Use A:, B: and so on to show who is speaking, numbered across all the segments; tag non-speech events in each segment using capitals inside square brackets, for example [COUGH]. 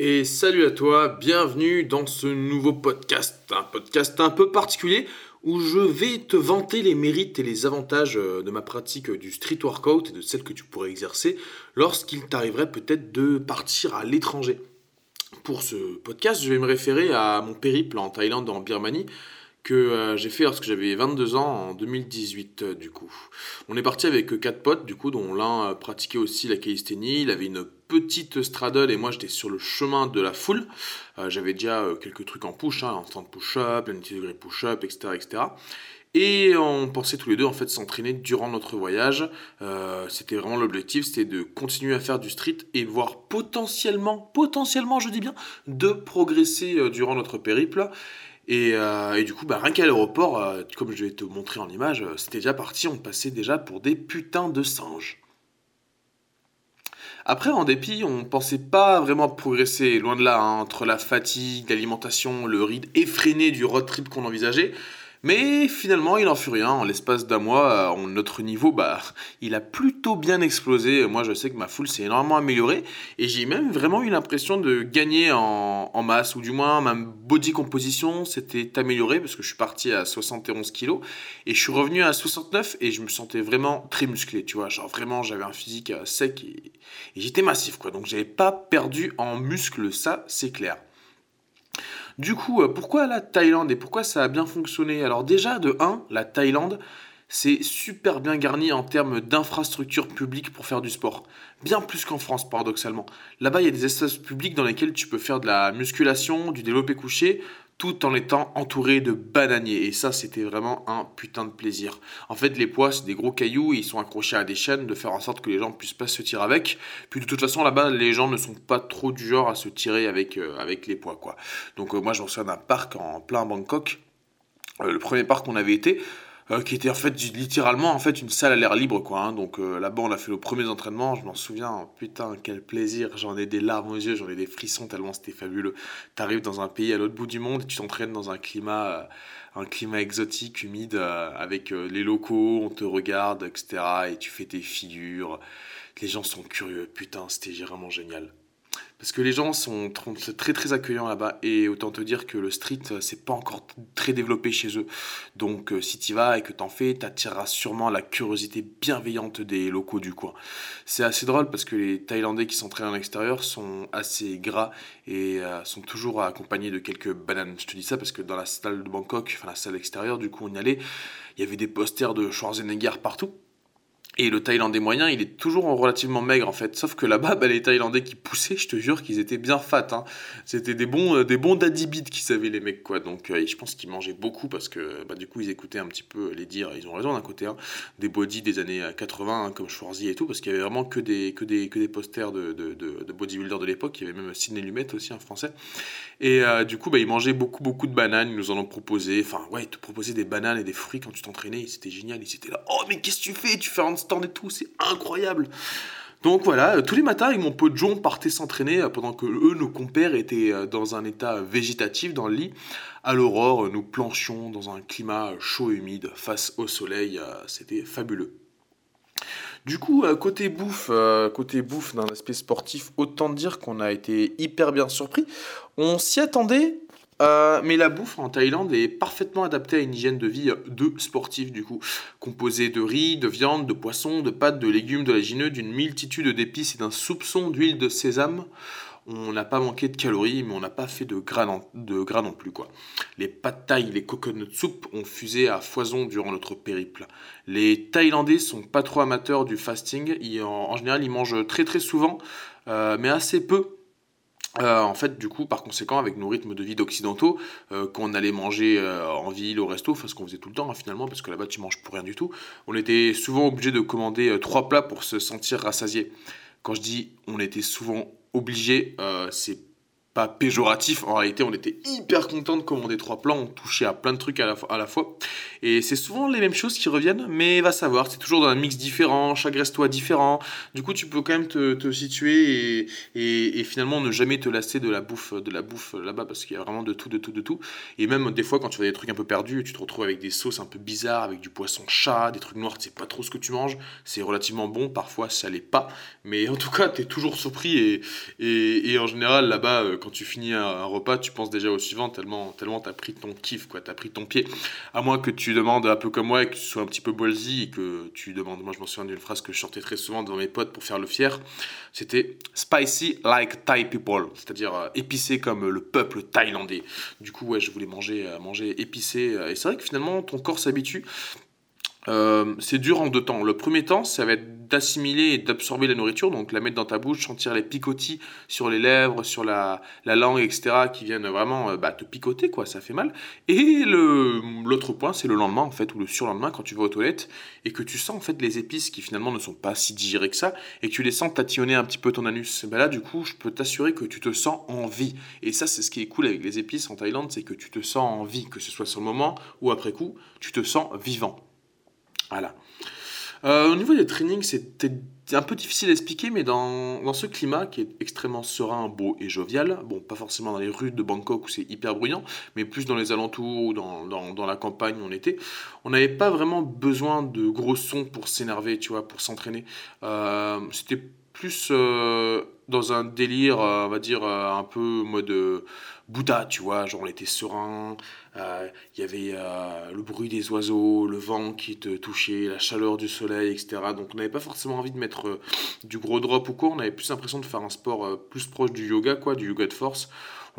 A: Et salut à toi, bienvenue dans ce nouveau podcast, un podcast un peu particulier où je vais te vanter les mérites et les avantages euh, de ma pratique du street workout et de celle que tu pourrais exercer lorsqu'il t'arriverait peut-être de partir à l'étranger. Pour ce podcast, je vais me référer à mon périple en Thaïlande, en Birmanie, que euh, j'ai fait lorsque j'avais 22 ans en 2018 euh, du coup. On est parti avec quatre potes du coup dont l'un pratiquait aussi la calisthénie, il avait une petite straddle et moi j'étais sur le chemin de la foule. Euh, j'avais déjà euh, quelques trucs en push, hein, en stand push-up, un degré push-up, etc., etc. Et on pensait tous les deux en fait s'entraîner durant notre voyage. Euh, c'était vraiment l'objectif, c'était de continuer à faire du street et voir potentiellement, potentiellement je dis bien, de progresser durant notre périple. Et, et du coup, bah, rien qu'à l'aéroport, comme je vais te montrer en image, c'était déjà parti, on passait déjà pour des putains de singes. Après, en dépit, on pensait pas vraiment progresser, loin de là, hein, entre la fatigue, l'alimentation, le rythme effréné du road trip qu'on envisageait. Mais finalement, il n'en fut rien. En l'espace d'un mois, euh, notre niveau, bah, il a plutôt bien explosé. Moi, je sais que ma foule s'est énormément améliorée. Et j'ai même vraiment eu l'impression de gagner en, masse, ou du moins ma body composition s'était améliorée, parce que je suis parti à 71 kg. Et je suis revenu à 69 et je me sentais vraiment très musclé, tu vois. Genre vraiment, j'avais un physique euh, sec et, et j'étais massif, quoi. Donc, j'avais pas perdu en muscle, ça, c'est clair. Du coup, euh, pourquoi la Thaïlande et pourquoi ça a bien fonctionné? Alors déjà, de 1, la Thaïlande, c'est super bien garni en termes d'infrastructures publiques pour faire du sport. Bien plus qu'en France, paradoxalement. Là-bas, il y a des espaces publics dans lesquels tu peux faire de la musculation, du développé couché, tout en étant entouré de bananiers. Et ça, c'était vraiment un putain de plaisir. En fait, les poids, c'est des gros cailloux, ils sont accrochés à des chaînes, de faire en sorte que les gens puissent pas se tirer avec. Puis de toute façon, là-bas, les gens ne sont pas trop du genre à se tirer avec, euh, avec les poids, quoi. Donc euh, moi, je me souviens d'un parc en plein Bangkok. Euh, le premier parc qu'on avait été, euh, qui était en fait littéralement en fait une salle à l'air libre quoi. Hein. Donc euh, là-bas on a fait nos premiers entraînements, je m'en souviens, putain quel plaisir, j'en ai des larmes aux yeux, j'en ai des frissons tellement c'était fabuleux. T'arrives dans un pays à l'autre bout du monde et tu t'entraînes dans un climat, euh, un climat exotique, humide, avec les locaux, on te regarde, etc. Et tu fais tes figures, les gens sont curieux, putain c'était vraiment génial. Parce que les gens sont très très accueillants là-bas et autant te dire que le street euh, c'est pas encore très développé chez eux. Donc euh, si tu vas et que t'en fais, t'attireras sûrement la curiosité bienveillante des locaux du coin. C'est assez drôle parce que les Thaïlandais qui s'entraînent à l'extérieur sont assez gras et euh, sont toujours accompagnés de quelques bananes. Je te dis ça parce que dans la salle de Bangkok, enfin la salle extérieure, du coup on y allait, il y avait des posters de Schwarzenegger partout. Et le Thaïlandais moyen, il est toujours relativement maigre en fait. Sauf que là-bas, bah, les Thaïlandais qui poussaient, [LAUGHS] je te jure qu'ils étaient bien fat. Hein. C'était des bons, euh, des bons daddy qui savaient les mecs quoi. Donc euh, je pense qu'ils mangeaient beaucoup parce que bah, du coup ils écoutaient un petit peu les dires. Ils ont raison d'un côté. Hein. Des body des années 80 hein, comme Schwarzy et tout parce qu'il y avait vraiment que des, que des, que des posters de, de, de, de bodybuilders de l'époque. Il y avait même Sidney Lumet aussi, un français. Et euh, du coup, bah, ils mangeaient beaucoup, beaucoup de bananes. Ils nous en ont proposé. Enfin, ouais, ils te proposaient des bananes et des fruits quand tu t'entraînais. C'était génial. Ils étaient là. Oh, mais qu'est-ce que tu fais? Tu fais un et tout. C'est incroyable. Donc voilà, euh, tous les matins, avec mon pote John, partait s'entraîner euh, pendant que eux, nos compères, étaient dans un état végétatif dans le lit. À l'aurore, nous planchions dans un climat chaud et humide face au soleil. C'était fabuleux. Du coup, côté bouffe, côté bouffe d'un aspect sportif, autant dire qu'on a été hyper bien surpris. On s'y attendait, euh, mais la bouffe en Thaïlande est parfaitement adaptée à une hygiène de vie de sportif du coup, composée de riz, de viande, de poisson, de pâtes, de légumes, de lagineux, d'une multitude d'épices et d'un soupçon d'huile de sésame. On n'a pas manqué de calories, mais on n'a pas fait de gras, non, de gras non plus quoi. Les pâtes thaï, les coconut soup ont fusé à foison durant notre périple. Les Thaïlandais sont pas trop amateurs du fasting. en, général, ils mangent très très souvent, euh, mais assez peu euh, en fait, du coup, par conséquent, avec nos rythmes de vie d'occidentaux, euh, qu'on allait manger euh, en ville, au resto, enfin ce qu'on faisait tout le temps hein, finalement, parce que là-bas tu manges pour rien du tout, on était souvent obligé de commander trois plats pour se sentir rassasié. Quand je dis on était souvent obligé, c'est péjoratif. En réalité, on était hyper content de commander trois plans. On touchait à plein de trucs à la, fois. Et c'est souvent les mêmes choses qui reviennent, mais va savoir, c'est toujours dans un mix différent, chaque resto différent. Du coup, tu peux quand même te, situer et, et, finalement ne jamais te lasser de la bouffe, de la bouffe là-bas parce qu'il y a vraiment de tout, de tout, de tout. Et même des fois, quand tu vois des trucs un peu perdus, tu te retrouves avec des sauces un peu bizarres, avec du poisson chat, des trucs noirs, tu sais pas trop ce que tu manges. C'est relativement bon, parfois ça l'est pas. Mais en tout cas, tu es toujours surpris et, et, en général, là-bas, euh, quand tu finis un, repas, tu penses déjà au suivant tellement, tellement t'as pris ton kiff, quoi, t'as pris ton pied. À moins que tu demandes un peu comme moi et que tu sois un petit peu ballsy et que tu demandes, moi je m'en souviens d'une phrase que je sortais très souvent devant mes potes pour faire le fier, c'était spicy like Thai people, c'est-à-dire euh, épicé comme le peuple thaïlandais. Du coup, ouais, je voulais manger, euh, manger épicé. et c'est vrai que finalement, ton corps s'habitue. Euh, c'est dur en deux temps. Le premier temps, ça va être d'assimiler et d'absorber la nourriture, donc la mettre dans ta bouche, sentir les picotis sur les lèvres, sur la, langue, etc., qui viennent vraiment euh, bah, te picoter, quoi, ça fait mal. Et l'autre point, c'est le lendemain, en fait, ou le surlendemain, quand tu vas aux toilettes, et que tu sens, en fait, les épices qui finalement ne sont pas si digérées que ça, et que tu les sens tatillonner un petit peu ton anus. Bah là, du coup, je peux t'assurer que tu te sens en vie. Et ça, c'est ce qui est cool avec les épices en Thaïlande, c'est que tu te sens en vie, que ce soit sur le moment ou après coup, tu te sens vivant. Voilà. Euh, au niveau des trainings, c'était un peu difficile à expliquer, mais dans, dans, ce climat qui est extrêmement serein, beau et jovial, bon, pas forcément dans les rues de Bangkok où c'est hyper bruyant, mais plus dans les alentours ou dans, dans, dans la campagne où on était, on n'avait pas vraiment besoin de gros sons pour s'énerver, tu vois, pour s'entraîner. Euh, c'était plus euh, dans un délire, euh, on va dire, euh, un peu mode Bouddha, tu vois, genre on était serein, il y avait le bruit des oiseaux, le vent qui te touchait, la chaleur du soleil, etc. Donc on n'avait pas forcément envie de mettre du gros drop ou quoi, on avait plus l'impression de faire un sport plus proche du yoga, quoi, du yoga de force.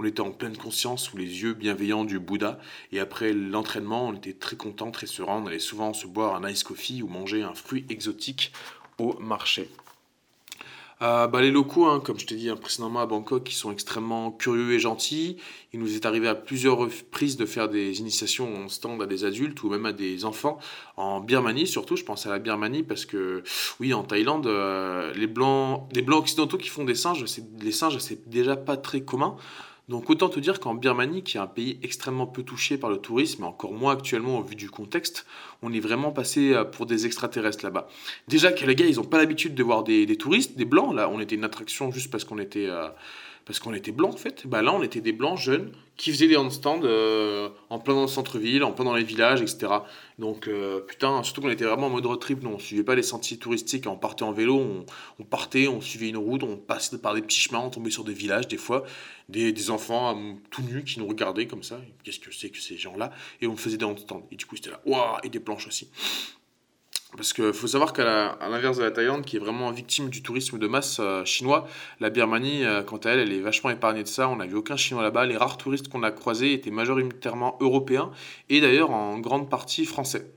A: On était en pleine conscience, sous les yeux bienveillants du Bouddha. Et après l'entraînement, on était très content, très serein. On allait souvent se boire un ice coffee ou manger un fruit exotique au marché. Euh, bah, les locaux, hein, comme je t'ai dit précédemment à Bangkok, qui sont extrêmement curieux et gentils. Il nous est arrivé à plusieurs reprises de faire des initiations en stand à des adultes ou même à des enfants en Birmanie, surtout. Je pense à la Birmanie parce que, oui, en Thaïlande, euh, les blancs, des blancs occidentaux qui font des singes, les singes, c'est déjà pas très commun. Donc autant te dire qu'en Birmanie, qui est un pays extrêmement peu touché par le tourisme, et encore moins actuellement au vu du contexte, on est vraiment passé euh, pour des extraterrestres là-bas. Déjà que les gars, ils n'ont pas l'habitude de voir des, touristes, des blancs. Là, on était une attraction juste parce qu'on était... Euh, parce qu'on était blancs en fait. Bah là, on était des blancs jeunes qui faisaient des handstands euh, en plein dans le centre-ville, en plein dans les villages, etc. Donc, euh, putain, surtout qu'on était vraiment en mode road trip, nous, on suivait pas les sentiers touristiques, on partait en vélo, on, partait, on suivait une route, on passait par des petits chemins, on tombait sur des villages, des fois, des, des enfants euh, tout nus qui nous regardaient comme ça. Qu'est-ce que c'est que ces gens-là? Et on faisait des handstands. Et du coup, c'était là, waouh, et des planches aussi. Parce qu'il faut savoir qu'à l'inverse de la Thaïlande, qui est vraiment victime du tourisme de masse euh, chinois, la Birmanie, euh, quant à elle, elle est vachement épargnée de ça. On n'a vu aucun Chinois là-bas. Les rares touristes qu'on a croisés étaient majoritairement européens et d'ailleurs en grande partie français.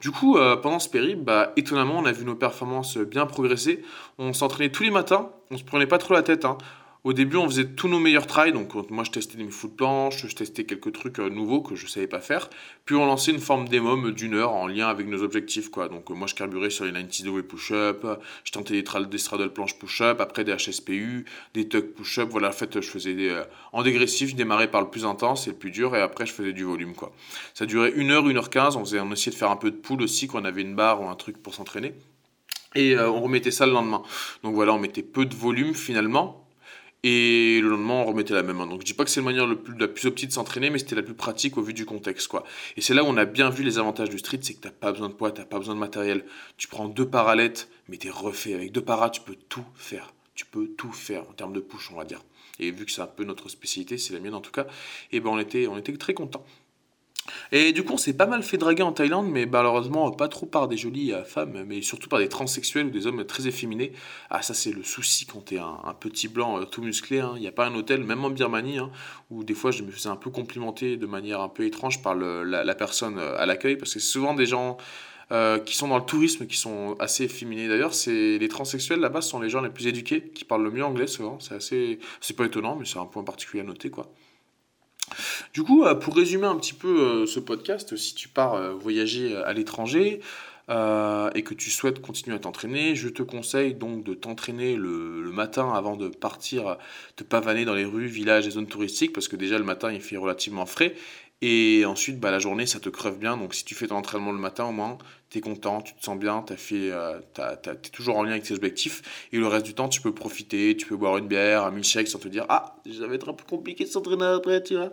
A: Du coup, euh, pendant ce périple, bah, étonnamment, on a vu nos performances bien progresser. On s'entraînait tous les matins, on se prenait pas trop la tête. Hein. Au début, on faisait tous nos meilleurs trails. Donc, moi, je testais mes foot planches, je testais quelques trucs euh, nouveaux que je ne savais pas faire. Puis, on lançait une forme démom d'une heure en lien avec nos objectifs. Quoi. Donc, moi, je carburais sur les 90 way push-up. Je tentais des, straddle planches push-up. Après, des HSPU, des tuck push-up. Voilà, en fait, je faisais des. Euh, en dégressif, je démarrais par le plus intense et le plus dur. Et après, je faisais du volume. Quoi. Ça durait 1 heure, 1 heure 15. On, essayait de faire un peu de poule aussi quand on avait une barre ou un truc pour s'entraîner. Et euh, on remettait ça le lendemain. Donc voilà, on mettait peu de volume finalement, et le lendemain, on remettait la même main. Donc je dis pas que c'est la manière la plus optique de s'entraîner, mais c'était la plus pratique au vu du contexte. quoi. Et c'est là où on a bien vu les avantages du street, c'est que tu n'as pas besoin de poids, tu n'as pas besoin de matériel. Tu prends deux paralettes, mais tu es refait. Avec deux paras, tu peux tout faire. Tu peux tout faire en termes de push, on va dire. Et vu que c'est un peu notre spécialité, c'est la mienne en tout cas, et eh ben on était, on était très contents. Et du coup, on s'est pas mal fait draguer en Thaïlande, mais malheureusement pas trop par des jolies euh, femmes, mais surtout par des transsexuels ou des hommes très efféminés. Ah, ça, c'est le souci quand t'es un, petit blanc euh, tout musclé. Hein. Il n'y a pas un hôtel, même en Birmanie, hein, où des fois je me faisais un peu complimenter de manière un peu étrange par la, personne euh, à l'accueil, parce que c'est souvent des gens. qui sont dans le tourisme, qui sont assez efféminés d'ailleurs, c'est les transsexuels là-bas sont les gens les plus éduqués, qui parlent le mieux anglais souvent. C'est assez, c'est pas étonnant, mais c'est un point particulier à noter quoi. Du coup, euh, pour résumer un petit peu euh, ce podcast, si tu pars euh, voyager à l'étranger, et que tu souhaites continuer à t'entraîner, je te conseille donc de t'entraîner le, matin avant de partir te pavaner dans les rues, villages et zones touristiques, parce que déjà le matin il fait relativement frais, et ensuite bah, la journée ça te crève bien, donc si tu fais ton entraînement le matin au moins, tu es content, tu te sens bien, tu euh, es toujours en lien avec tes objectifs, et le reste du temps tu peux profiter, tu peux boire une bière, un milkshake sans te dire ah ça va être un peu compliqué de s'entraîner après, tu vois.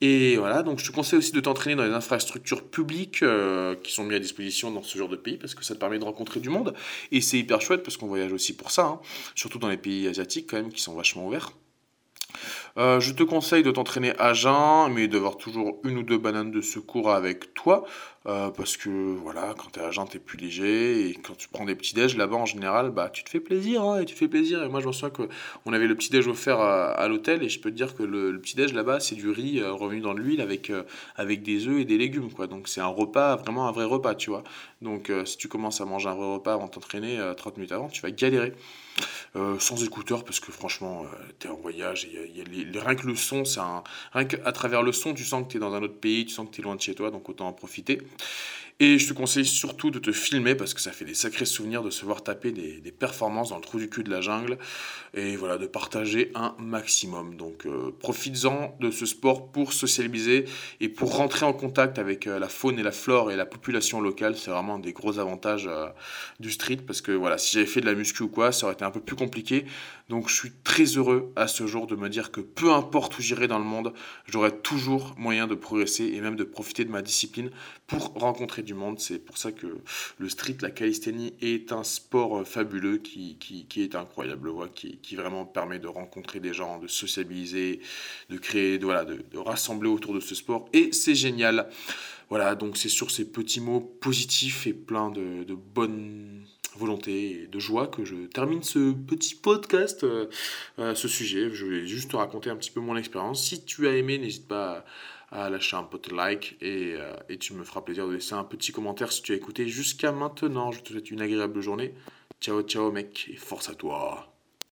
A: Et voilà, donc je te conseille aussi de t'entraîner dans les infrastructures publiques euh, qui sont mises à disposition dans ce genre de pays parce que ça te permet de rencontrer du monde. Et c'est hyper chouette parce qu'on voyage aussi pour ça, hein. surtout dans les pays asiatiques quand même qui sont vachement ouverts. Euh, je te conseille de t'entraîner à jeun, mais d'avoir toujours une ou deux bananes de secours avec toi, euh, parce que voilà, quand tu es à jeun, tu es plus léger, et quand tu prends des petits déj là-bas en général, bah tu te fais plaisir, hein, et tu fais plaisir. Et moi je me souviens qu'on avait le petit déj offert à, l'hôtel, et je peux te dire que le, petit déj là-bas, c'est du riz euh, revenu dans l'huile avec, avec des œufs et des légumes, quoi. Donc c'est un repas, vraiment un vrai repas, tu vois. Donc si tu commences à manger un vrai repas avant de t'entraîner 30 minutes avant, tu vas galérer. Sans écouteurs parce que franchement tu es en voyage et rien que le son, c'est un, rien qu'à travers le son, tu sens que tu es dans un autre pays, tu sens que tu es loin de chez toi, donc autant en profiter. Et je te conseille surtout de te filmer parce que ça fait des sacrés souvenirs de se voir taper des, performances dans le trou du cul de la jungle et voilà, de partager un maximum. Donc euh, profites-en de ce sport pour socialiser et pour rentrer en contact avec euh, la faune et la flore et la population locale. C'est vraiment un des gros avantages euh, du street parce que voilà, si j'avais fait de la muscu ou quoi, ça aurait été un peu plus compliqué. Donc je suis très heureux à ce jour de me dire que peu importe où j'irai dans le monde, j'aurai toujours moyen de progresser et même de profiter de ma discipline pour rencontrer du monde. C'est pour ça que le street, la calisthénie est un sport euh, fabuleux qui, qui, est incroyable, qui, qui, vraiment permet de rencontrer des gens, de sociabiliser, de créer, de, voilà, de, rassembler autour de ce sport. Et c'est génial. Voilà, donc c'est sur ces petits mots positifs et pleins de, de bonne volonté et de joie que je termine ce petit podcast euh, à ce sujet. Je voulais juste te raconter un petit peu mon expérience. Si tu as aimé, n'hésite pas à lâcher un petit like et, euh, et tu me feras plaisir de laisser un petit commentaire si tu as écouté jusqu'à maintenant. Je te souhaite une agréable journée. Ciao, ciao mec et force à toi.